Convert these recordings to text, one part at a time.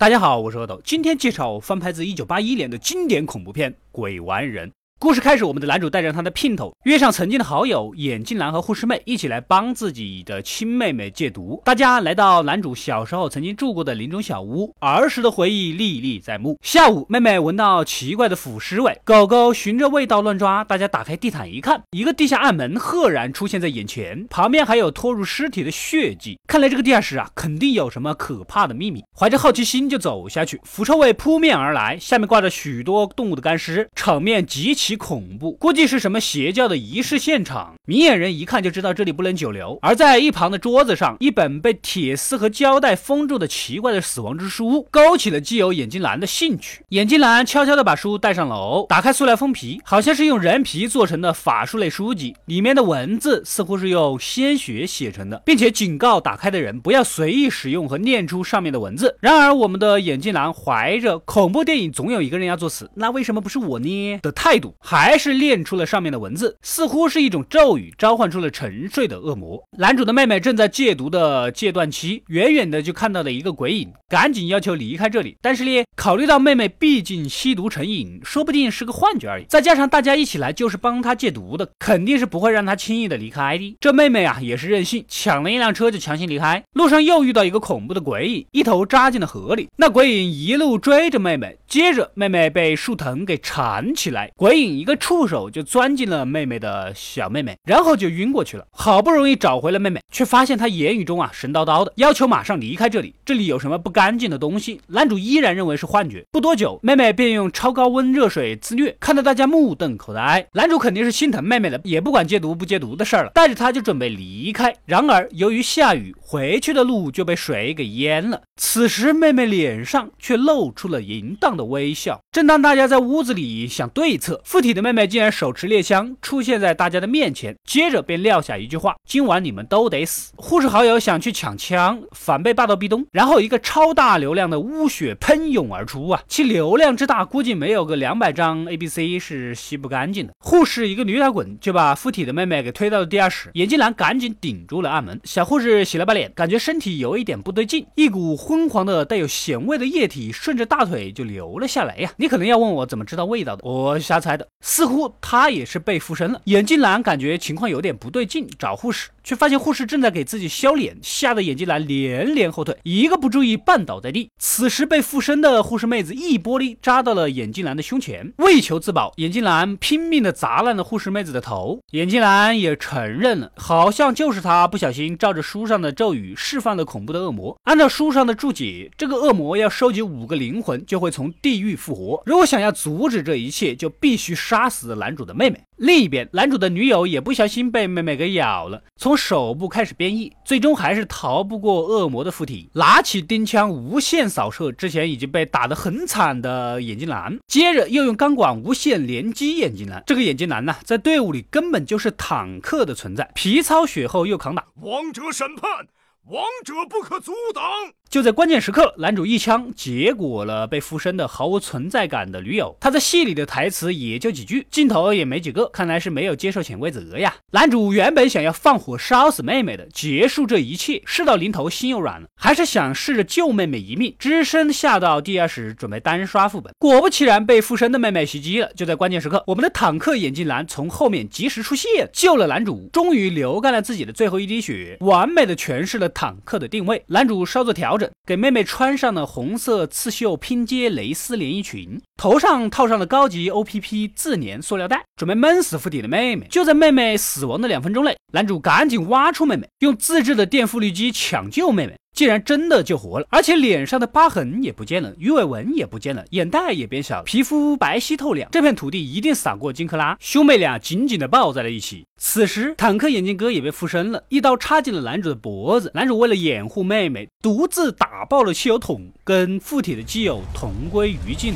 大家好，我是阿斗，今天介绍翻拍自一九八一年的经典恐怖片《鬼玩人》。故事开始，我们的男主带着他的姘头，约上曾经的好友眼镜男和护士妹，一起来帮自己的亲妹妹戒毒。大家来到男主小时候曾经住过的林中小屋，儿时的回忆历历在目。下午，妹妹闻到奇怪的腐尸味，狗狗循着味道乱抓。大家打开地毯一看，一个地下暗门赫然出现在眼前，旁边还有拖入尸体的血迹。看来这个地下室啊，肯定有什么可怕的秘密。怀着好奇心就走下去，腐臭味扑面而来，下面挂着许多动物的干尸，场面极其。极恐怖，估计是什么邪教的仪式现场。明眼人一看就知道这里不能久留。而在一旁的桌子上，一本被铁丝和胶带封住的奇怪的死亡之书，勾起了基友眼镜男的兴趣。眼镜男悄悄地把书带上楼，打开塑料封皮，好像是用人皮做成的法术类书籍，里面的文字似乎是用鲜血写成的，并且警告打开的人不要随意使用和念出上面的文字。然而，我们的眼镜男怀着恐怖电影总有一个人要作死，那为什么不是我呢的态度，还是念出了上面的文字，似乎是一种咒语，召唤出了沉睡的恶魔。男主的妹妹正在戒毒的戒断期，远远的就看到了一个鬼影，赶紧要求离开这里。但是呢，考虑到妹妹毕竟吸毒成瘾，说不定是个幻觉而已，再加上大家一起来就是帮她戒毒的，肯定是不会让她轻易的离开的。这妹妹啊也是任性，抢了一辆车就强行离开。路上又遇到一个恐怖的鬼影，一头扎进了河里。那鬼影一路追着妹妹，接着妹妹被树藤给缠起来，鬼影一个。触手就钻进了妹妹的小妹妹，然后就晕过去了。好不容易找回了妹妹，却发现她言语中啊神叨叨的，要求马上离开这里。这里有什么不干净的东西？男主依然认为是幻觉。不多久，妹妹便用超高温热水自虐，看得大家目瞪口呆。男主肯定是心疼妹妹了，也不管戒毒不戒毒的事儿了，带着她就准备离开。然而由于下雨，回去的路就被水给淹了。此时妹妹脸上却露出了淫荡的微笑。正当大家在屋子里想对策，附体的妹妹。竟然手持猎枪出现在大家的面前，接着便撂下一句话：“今晚你们都得死。”护士好友想去抢枪，反被霸道壁咚，然后一个超大流量的污血喷涌而出啊！其流量之大，估计没有个两百张 A B C 是吸不干净的。护士一个驴打滚就把附体的妹妹给推到了地下室，眼镜男赶紧顶住了暗门。小护士洗了把脸，感觉身体有一点不对劲，一股昏黄的带有咸味的液体顺着大腿就流了下来呀！你可能要问我怎么知道味道的，我瞎猜的，似乎他也是被附身了。眼镜男感觉情况有点不对劲，找护士。却发现护士正在给自己削脸，吓得眼镜男连连后退，一个不注意绊倒在地。此时被附身的护士妹子一玻璃扎到了眼镜男的胸前，为求自保，眼镜男拼命的砸烂了护士妹子的头。眼镜男也承认了，好像就是他不小心照着书上的咒语释放了恐怖的恶魔。按照书上的注解，这个恶魔要收集五个灵魂，就会从地狱复活。如果想要阻止这一切，就必须杀死男主的妹妹。另一边，男主的女友也不小心被妹妹给咬了，从手部开始变异，最终还是逃不过恶魔的附体，拿起钉枪无限扫射之前已经被打得很惨的眼镜男，接着又用钢管无限连击眼镜男。这个眼镜男呢，在队伍里根本就是坦克的存在，皮糙血厚又抗打。王者审判，王者不可阻挡。就在关键时刻，男主一枪结果了被附身的毫无存在感的女友。他在戏里的台词也就几句，镜头也没几个，看来是没有接受潜规则呀。男主原本想要放火烧死妹妹的，结束这一切。事到临头，心又软了，还是想试着救妹妹一命，只身下到地下室准备单刷副本。果不其然，被附身的妹妹袭击了。就在关键时刻，我们的坦克眼镜男从后面及时出现，救了男主，终于流干了自己的最后一滴血，完美的诠释了坦克的定位。男主稍作调。给妹妹穿上了红色刺绣拼接蕾丝连衣裙，头上套上了高级 O P P 自粘塑料袋，准备闷死附体的妹妹。就在妹妹死亡的两分钟内，男主赶紧挖出妹妹，用自制的电复利机抢救妹妹。竟然真的救活了，而且脸上的疤痕也不见了，鱼尾纹也不见了，眼袋也变小，皮肤白皙透亮。这片土地一定洒过金克拉。兄妹俩紧紧的抱在了一起。此时，坦克眼镜哥也被附身了，一刀插进了男主的脖子。男主为了掩护妹妹，独自打爆了汽油桶，跟附体的基友同归于尽。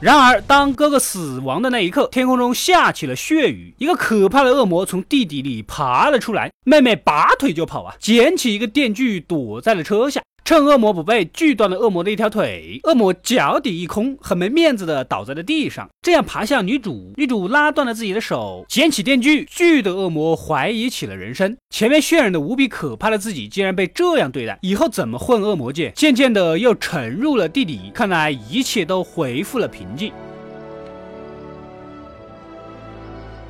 然而，当哥哥死亡的那一刻，天空中下起了血雨，一个可怕的恶魔从地底里爬了出来。妹妹拔腿就跑啊，捡起一个电锯躲在了车下。趁恶魔不备，锯断了恶魔的一条腿。恶魔脚底一空，很没面子的倒在了地上。这样爬向女主，女主拉断了自己的手，捡起电锯，锯的恶魔怀疑起了人生。前面渲染的无比可怕的自己，竟然被这样对待，以后怎么混恶魔界？渐渐的又沉入了地底。看来一切都恢复了平静。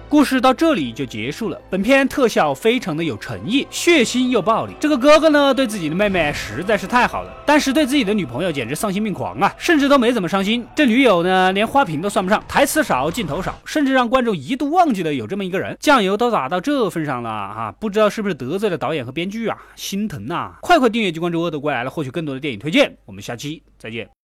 故事到这里就结束了。本片特效非常的有诚意，血腥又暴力。这个哥哥呢，对自己的妹妹实在是太好了，但是对自己的女朋友简直丧心病狂啊，甚至都没怎么伤心。这女友呢，连花瓶都算不上，台词少，镜头少，甚至让观众一度忘记了有这么一个人。酱油都打到这份上了啊，不知道是不是得罪了导演和编剧啊，心疼呐！快快订阅及关注《恶毒怪来》了，获取更多的电影推荐。我们下期再见。